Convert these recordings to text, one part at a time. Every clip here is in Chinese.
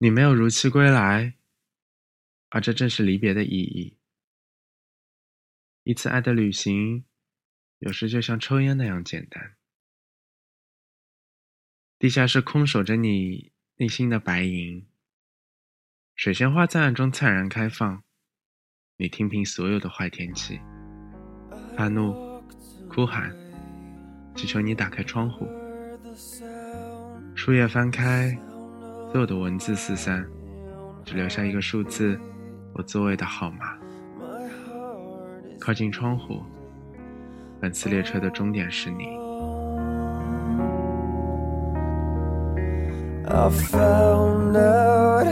你没有如期归来，而这正是离别的意义。一次爱的旅行，有时就像抽烟那样简单。地下室空守着你内心的白银，水仙花在暗中灿然开放。你听凭所有的坏天气，发怒、哭喊，祈求你打开窗户。树叶翻开，所有的文字四散，只留下一个数字，我座位的号码。靠近窗户，本次列车的终点是你。I found out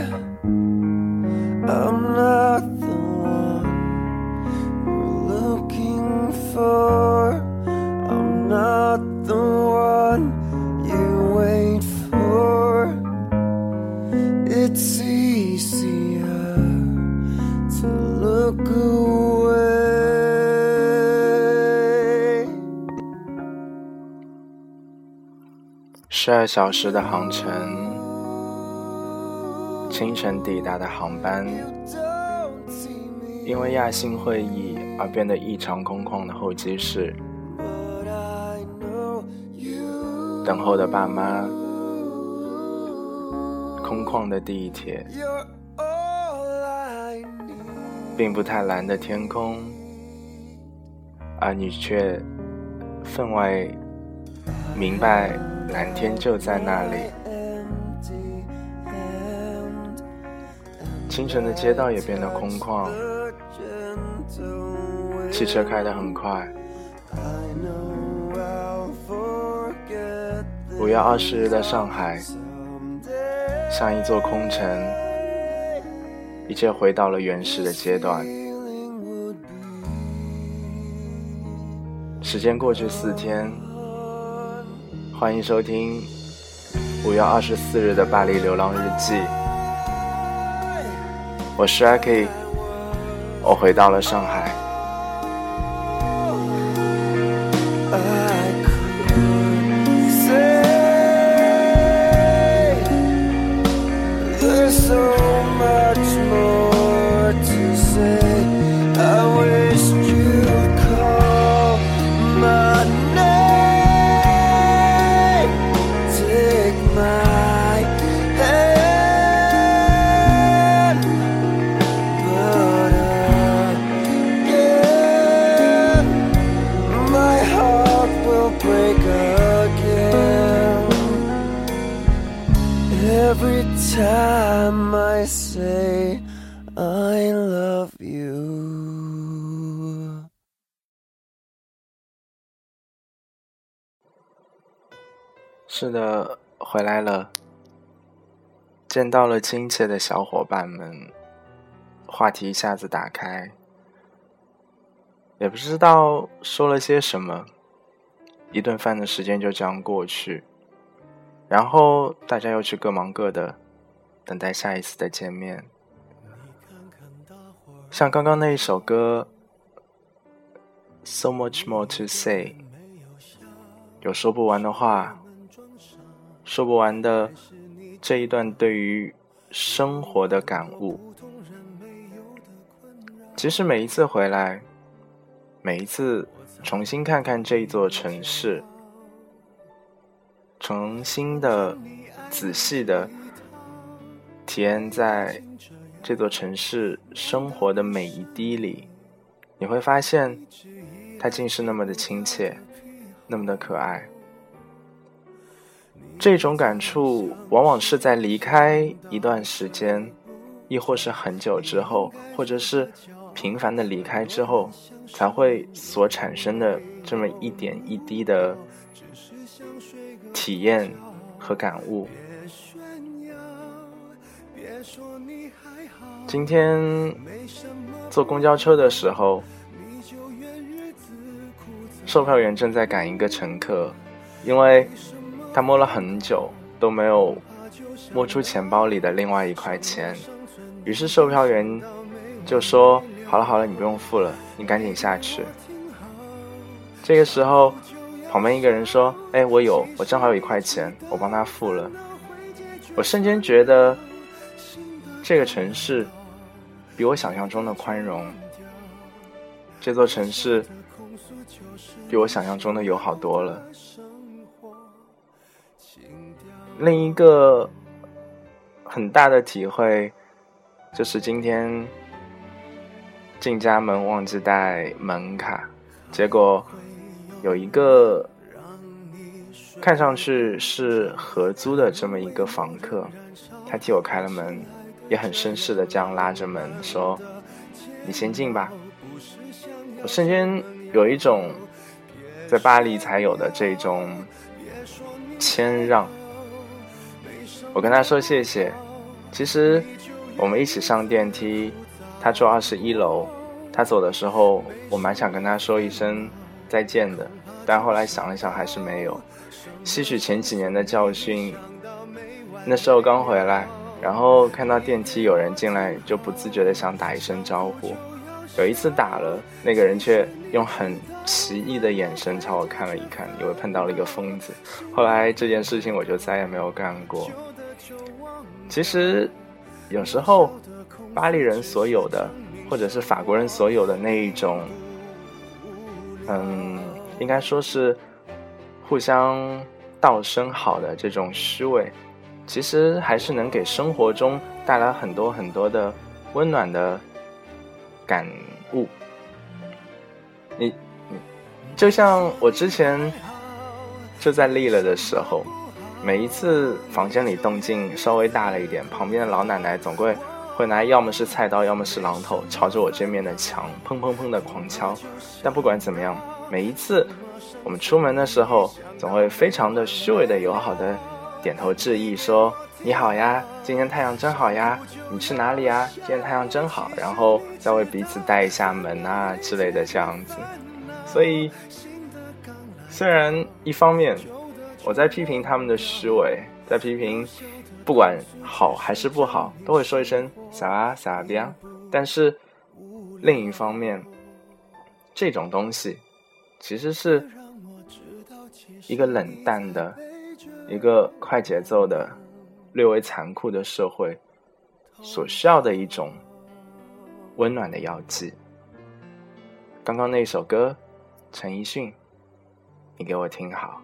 I'm not the one you're looking for. It's easier to look away. 十二小时的航程。清晨抵达的航班，因为亚星会议而变得异常空旷的候机室，等候的爸妈，空旷的地铁，并不太蓝的天空，而你却分外明白蓝天就在那里。清晨的街道也变得空旷，汽车开得很快。五月二十日的上海，像一座空城，一切回到了原始的阶段。时间过去四天，欢迎收听五月二十四日的《巴黎流浪日记》。我是阿 K，我回到了上海。是的，回来了，见到了亲切的小伙伴们，话题一下子打开，也不知道说了些什么，一顿饭的时间就这样过去，然后大家又去各忙各的。等待下一次的见面，像刚刚那一首歌，So much more to say，有说不完的话，说不完的这一段对于生活的感悟。其实每一次回来，每一次重新看看这一座城市，重新的、仔细的。体验在这座城市生活的每一滴里，你会发现，它竟是那么的亲切，那么的可爱。这种感触往往是在离开一段时间，亦或是很久之后，或者是频繁的离开之后，才会所产生的这么一点一滴的体验和感悟。今天坐公交车的时候，售票员正在赶一个乘客，因为他摸了很久都没有摸出钱包里的另外一块钱，于是售票员就说：“好了好了，你不用付了，你赶紧下去。”这个时候，旁边一个人说：“哎，我有，我正好有一块钱，我帮他付了。”我瞬间觉得。这个城市比我想象中的宽容，这座城市比我想象中的友好多了。另一个很大的体会就是今天进家门忘记带门卡，结果有一个看上去是合租的这么一个房客，他替我开了门，也很绅士的这样拉着门说：“你先进吧。”我瞬间有一种在巴黎才有的这种谦让。我跟他说谢谢。其实我们一起上电梯，他住二十一楼。他走的时候，我蛮想跟他说一声再见的，但后来想了想，还是没有。吸取前几年的教训，那时候刚回来，然后看到电梯有人进来，就不自觉的想打一声招呼。有一次打了，那个人却用很奇异的眼神朝我看了一看，以为碰到了一个疯子。后来这件事情我就再也没有干过。其实，有时候，巴黎人所有的，或者是法国人所有的那一种，嗯，应该说是互相道声好的这种虚伪，其实还是能给生活中带来很多很多的温暖的感悟。你，就像我之前就在立了的时候。每一次房间里动静稍微大了一点，旁边的老奶奶总会会拿要么是菜刀，要么是榔头，朝着我这面的墙砰砰砰的狂敲。但不管怎么样，每一次我们出门的时候，总会非常的虚伪的友好的点头致意，说你好呀，今天太阳真好呀，你去哪里呀？今天太阳真好，然后再为彼此带一下门啊之类的这样子。所以，虽然一方面。我在批评他们的虚伪，在批评，不管好还是不好，都会说一声“撒啊撒边”。但是另一方面，这种东西其实是一个冷淡的、一个快节奏的、略微残酷的社会所需要的一种温暖的药剂。刚刚那首歌，陈奕迅，你给我听好。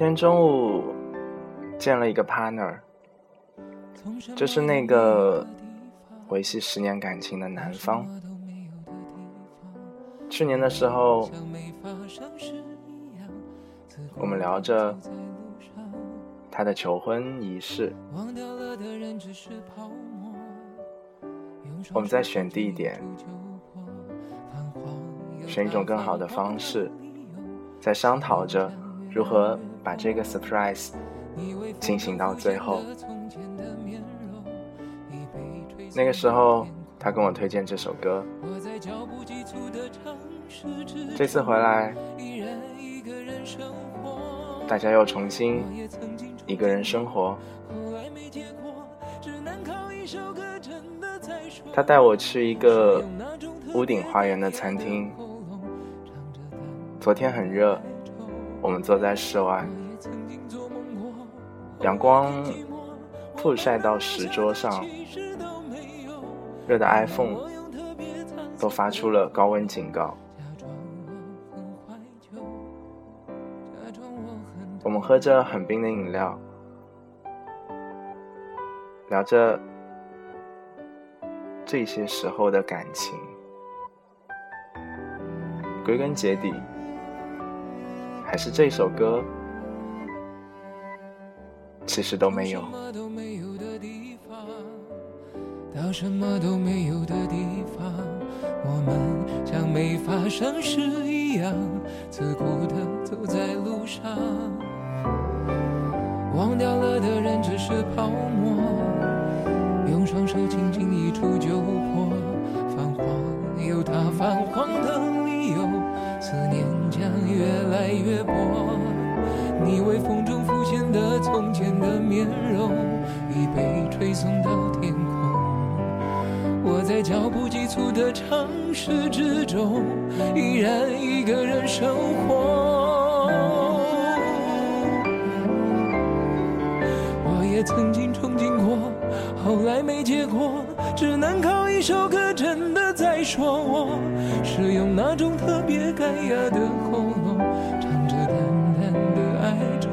今天中午见了一个 partner，就是那个维系十年感情的男方。去年的时候，我们聊着他的求婚仪式，我们在选地点，选一种更好的方式，在商讨着如何。把这个 surprise 进行到最后，那个时候他跟我推荐这首歌。这次回来，大家又重新一个人生活。他带我去一个屋顶花园的餐厅。昨天很热。我们坐在室外，阳光曝晒到石桌上，热的 iPhone 都发出了高温警告。我们喝着很冰的饮料，聊着这些时候的感情，归根结底。还是这首歌，其实都没有，什么都没有的地方，到什么都没有的地方，我们像没发生事一样，自顾的走在路上，忘掉了的人只是泡沫，用双手轻轻一触就破，泛黄，由他泛黄。越来越薄你微风中浮现的从前的面容已被吹送到天空。我在脚步急促的城市之中依然一个人生活我也曾经憧憬过后来没结果。只能靠一首歌，真的在说我，是用那种特别干哑的喉咙，唱着淡淡的哀愁。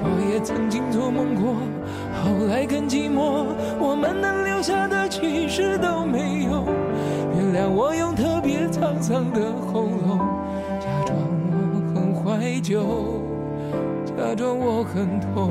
我也曾经做梦过，后来更寂寞，我们能留下的其实都没有。原谅我用特别沧桑的喉咙，假装我很怀旧，假装我很痛。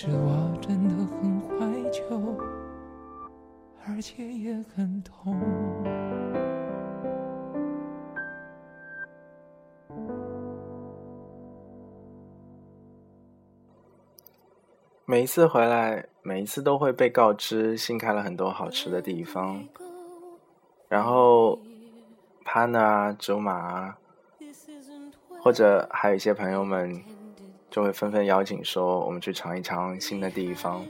其实我真的很怀旧，而且也很痛。每一次回来，每一次都会被告知新开了很多好吃的地方，然后潘啊、竹马啊，或者还有一些朋友们就会纷纷邀请说我们去尝一尝新的地方。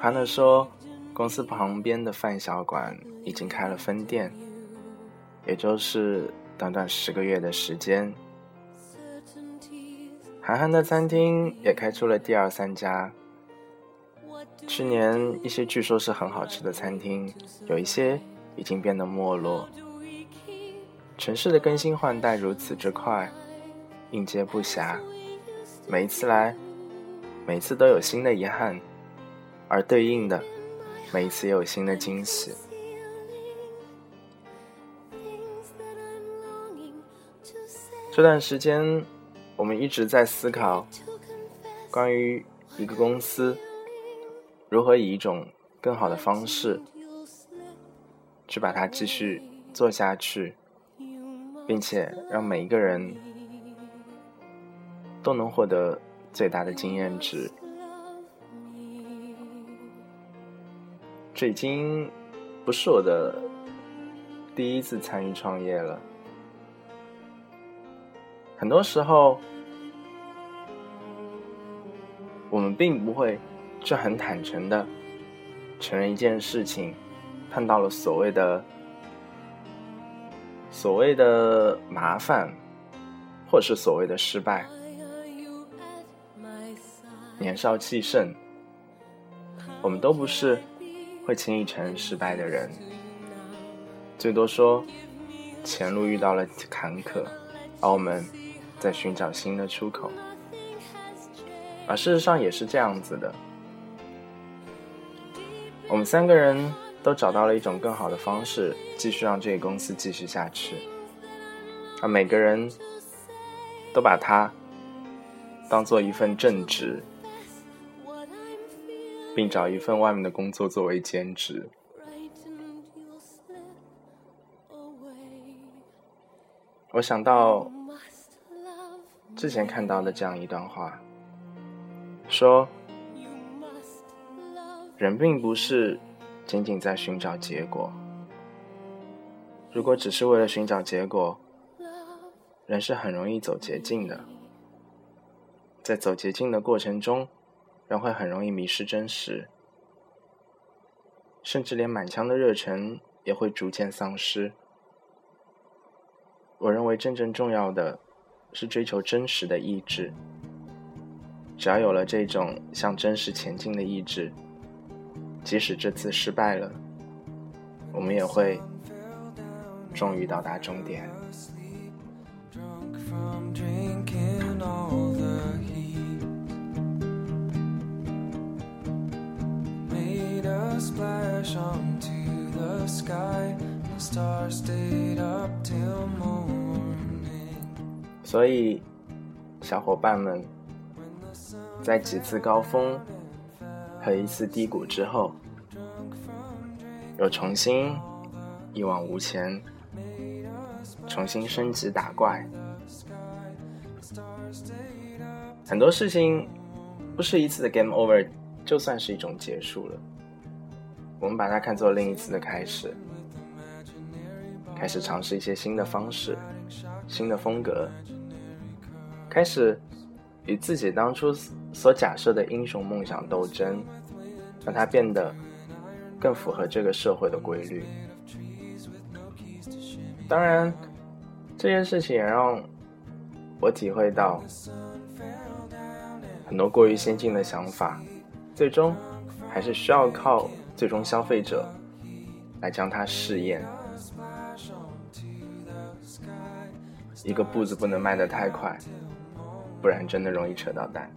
潘的说，公司旁边的饭小馆已经开了分店，也就是短短十个月的时间。韩寒的餐厅也开出了第二三家。去年一些据说是很好吃的餐厅，有一些已经变得没落。城市的更新换代如此之快，应接不暇。每一次来，每次都有新的遗憾，而对应的，每一次也有新的惊喜。这段时间。我们一直在思考，关于一个公司如何以一种更好的方式去把它继续做下去，并且让每一个人都能获得最大的经验值。这已经不是我的第一次参与创业了。很多时候，我们并不会去很坦诚的承认一件事情碰到了所谓的所谓的麻烦，或是所谓的失败。年少气盛，我们都不是会轻易承认失败的人，最多说前路遇到了坎坷，而我们。在寻找新的出口，而事实上也是这样子的。我们三个人都找到了一种更好的方式，继续让这个公司继续下去。而每个人都把它当做一份正职，并找一份外面的工作作为兼职。我想到。之前看到的这样一段话，说：人并不是仅仅在寻找结果。如果只是为了寻找结果，人是很容易走捷径的。在走捷径的过程中，人会很容易迷失真实，甚至连满腔的热忱也会逐渐丧失。我认为真正重要的。是追求真实的意志。只要有了这种向真实前进的意志，即使这次失败了，我们也会终于到达终点。所以，小伙伴们在几次高峰和一次低谷之后，又重新一往无前，重新升级打怪。很多事情不是一次的 game over，就算是一种结束了。我们把它看作另一次的开始，开始尝试一些新的方式、新的风格，开始与自己当初所假设的英雄梦想斗争，让它变得更符合这个社会的规律。当然，这件事情也让我体会到。很多过于先进的想法，最终还是需要靠最终消费者来将它试验。一个步子不能迈得太快，不然真的容易扯到蛋。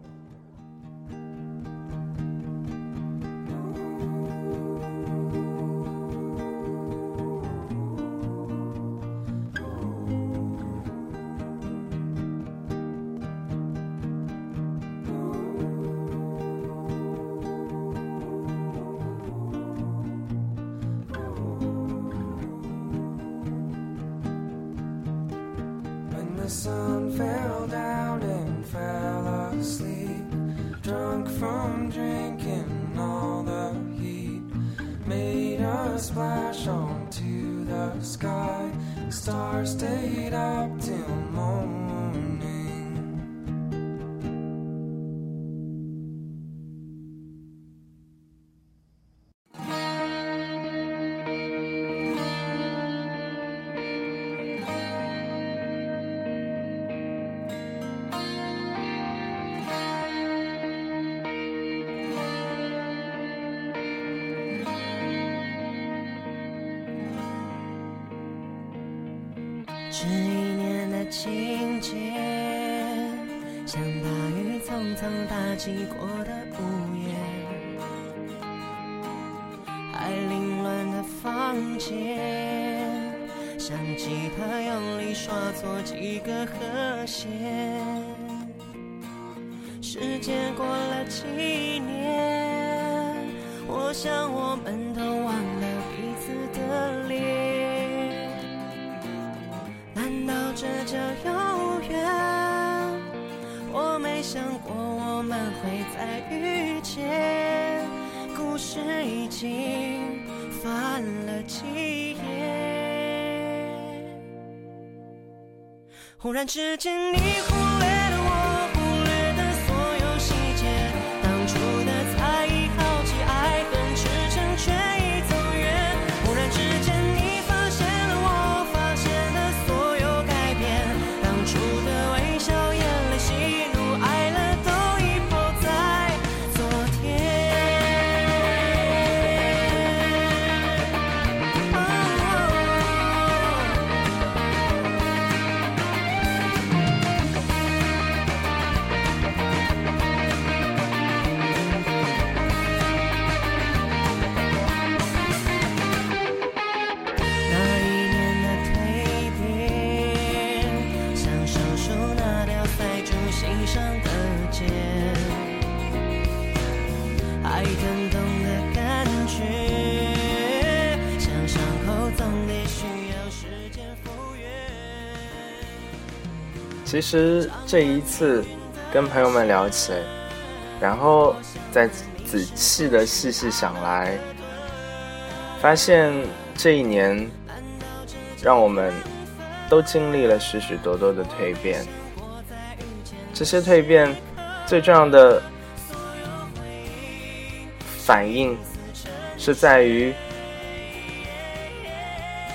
Onto the sky. Stars stayed up till morning. 这叫遥远，我没想过我们会再遇见。故事已经翻了几页，忽然之间你忽其实这一次跟朋友们聊起，然后再仔细的细细想来，发现这一年让我们都经历了许许多多的蜕变。这些蜕变最重要的反应是在于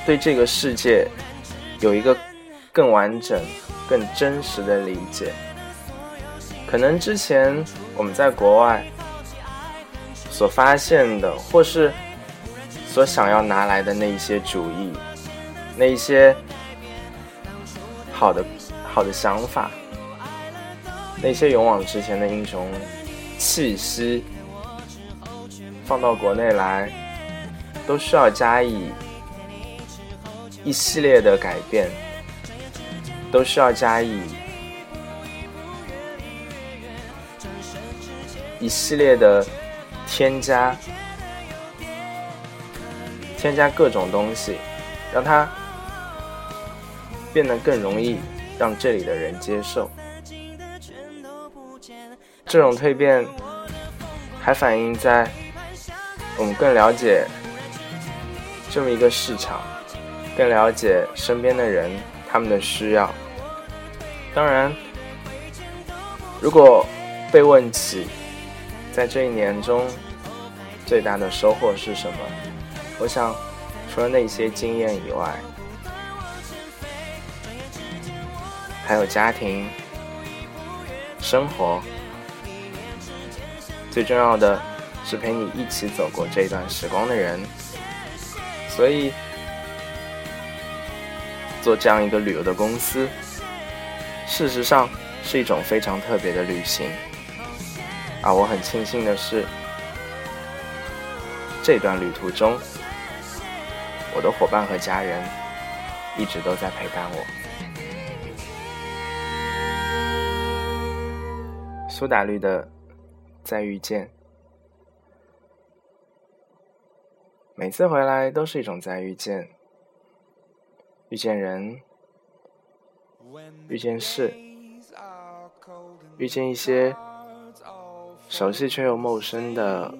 对这个世界有一个更完整。更真实的理解，可能之前我们在国外所发现的，或是所想要拿来的那一些主意，那一些好的好的想法，那些勇往直前的英雄气息放到国内来都需要加以一系列的改变都需要加以一系列的添加添加各种东西让它变得更容易让这里的人接受。这种蜕变还反映在我们更了解这么一个市场，更了解身边的人他们的需要。当然，如果被问起在这一年中最大的收获是什么，我想除了那些经验以外，还有家庭、生活。最重要的是陪你一起走过这段时光的人，所以做这样一个旅游的公司，事实上是一种非常特别的旅行。而我很庆幸的是，这段旅途中，我的伙伴和家人一直都在陪伴我。苏打绿的。再遇见，每次回来都是一种再遇见。遇见人，遇见事，遇见一些熟悉却又陌生的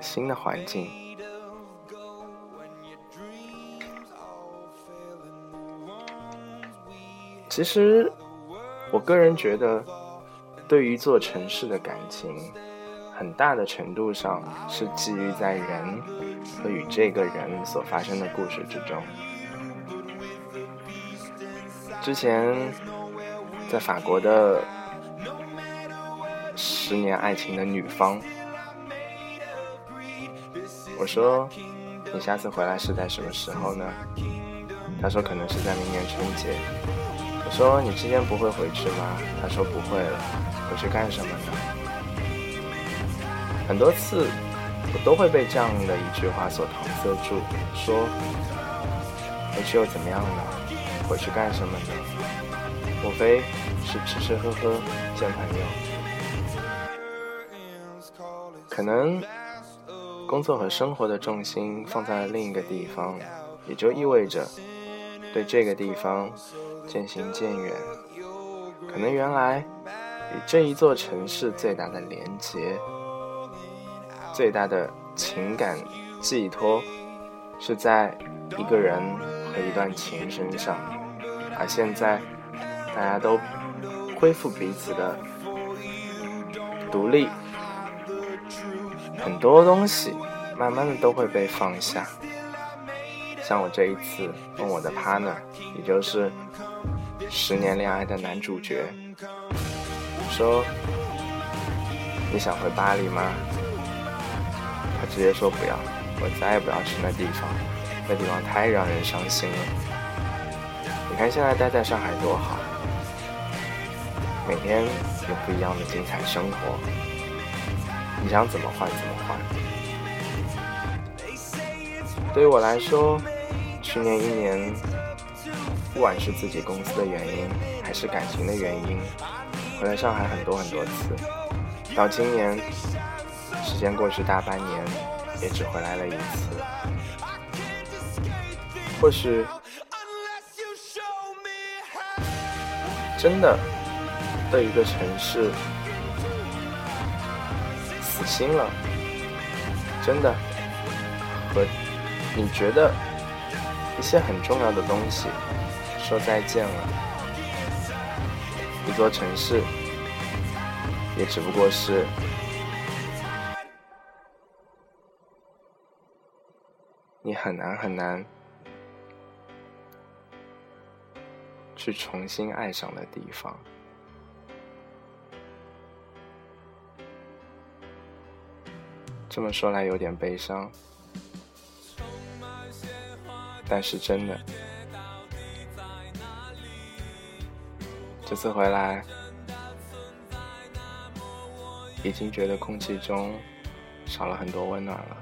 新的环境。其实，我个人觉得。对于一座城市的感情，很大的程度上是基于在人和与这个人所发生的故事之中。之前在法国的十年爱情的女方，我说你下次回来是在什么时候呢？他说可能是在明年春节。我说你今天不会回去吗？他说不会了。回去干什么呢？很多次，我都会被这样的一句话所搪塞住，说回去又怎么样呢？回去干什么呢？莫非是吃吃喝喝见朋友？可能工作和生活的重心放在了另一个地方，也就意味着对这个地方渐行渐远。可能原来。与这一座城市最大的连结、最大的情感寄托，是在一个人和一段情身上。而现在，大家都恢复彼此的独立，很多东西慢慢的都会被放下。像我这一次问我的 partner，也就是十年恋爱的男主角。说你想回巴黎吗？他直接说不要，我再也不要去那地方，那地方太让人伤心了。你看现在待在上海多好，每天有不一样的精彩生活，你想怎么换怎么换。对于我来说，去年一年，不管是自己公司的原因，还是感情的原因。回来上海很多很多次，到今年，时间过去大半年，也只回来了一次。或许，真的对一个城市死心了，真的和你觉得一些很重要的东西说再见了。一座城市，也只不过是你很难很难去重新爱上的地方。这么说来有点悲伤，但是真的。这次回来已经觉得空气中少了很多温暖了。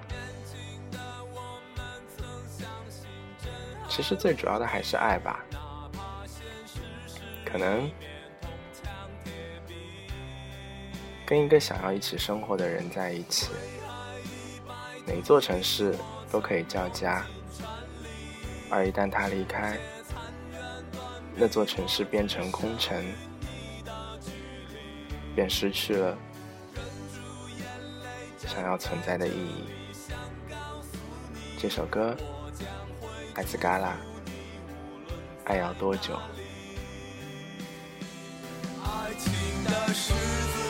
其实最主要的还是爱吧。可能跟一个想要一起生活的人在一起，每座城市都可以叫家，而一旦他离开。这座城市变成空城便失去了想要存在的意义。这首歌艾斯嘎拉爱要多久？爱情的狮子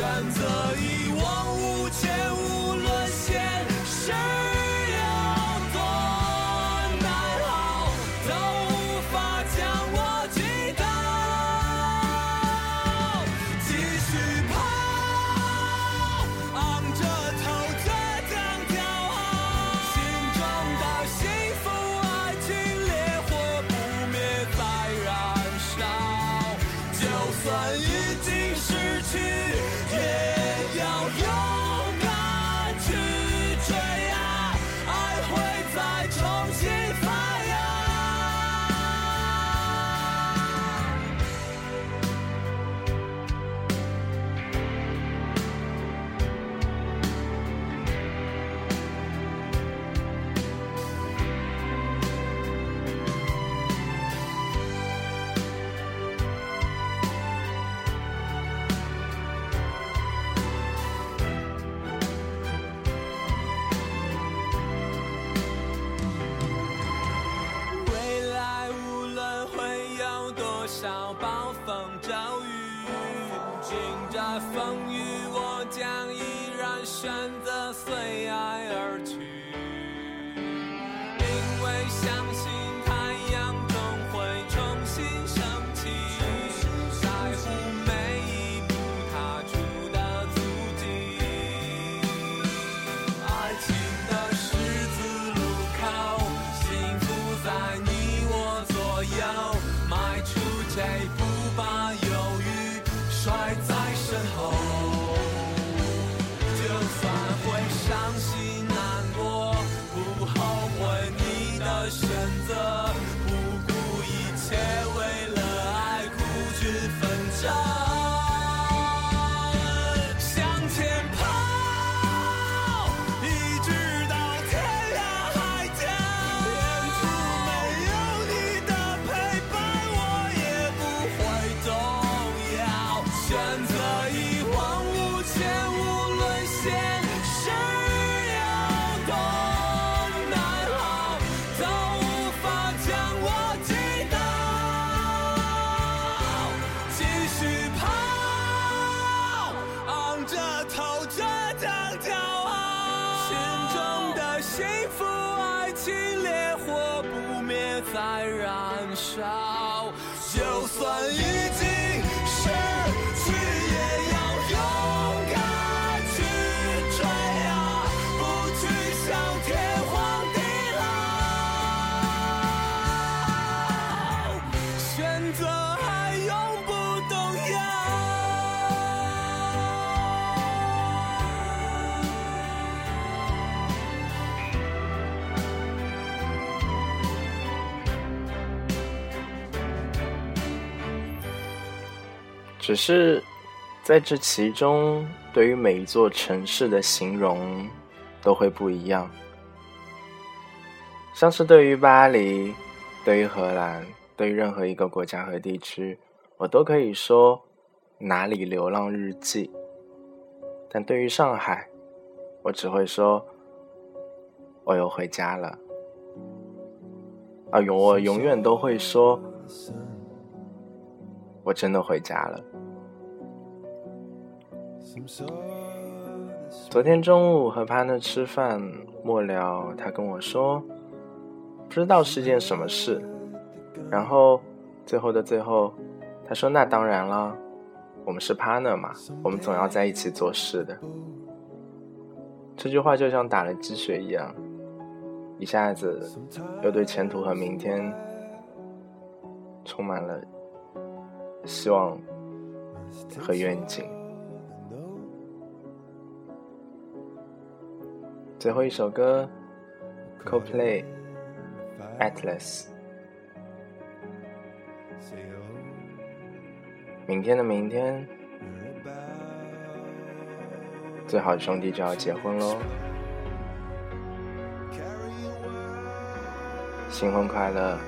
选择一往无前，无论现实。只是在这其中对于每一座城市的形容都会不一样。像是对于巴黎对于荷兰对于任何一个国家和地区我都可以说哪里流浪日记。但对于上海我只会说我又回家了。啊永我永远都会说我真的回家了。昨天中午和 partner 吃饭末了他跟我说不知道是件什么事。然后最后的最后他说那当然了我们是 partner 嘛我们总要在一起做事的。这句话就像打了鸡血一样一下子又对前途和明天充满了希望和愿景。最后一首歌，Coldplay，《Atlas》。明天的明天，最好的兄弟就要结婚喽！新婚快乐！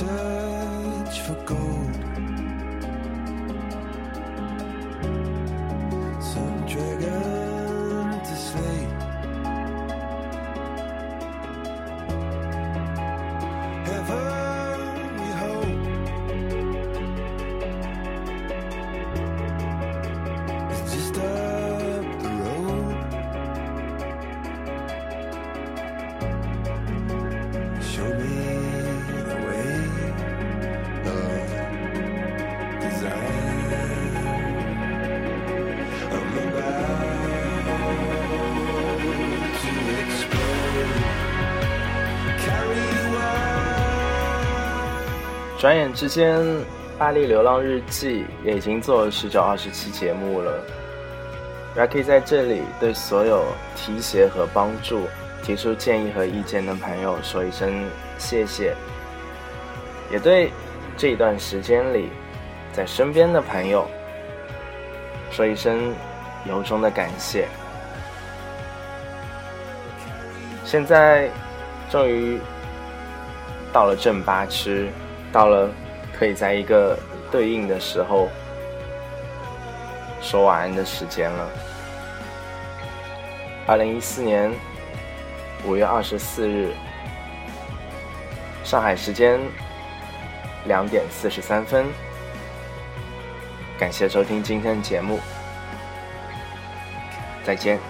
search for gold. 转眼之间，《巴黎流浪日记》也已经做了十九、二十期节目了。Rocky 在这里对所有提携和帮助、提出建议和意见的朋友说一声谢谢，也对这一段时间里在身边的朋友说一声由衷的感谢。现在终于到了正八吃。到了，可以在一个对应的时候说晚安的时间了。二零一四年五月二十四日，上海时间两点四十三分。感谢收听今天的节目，再见。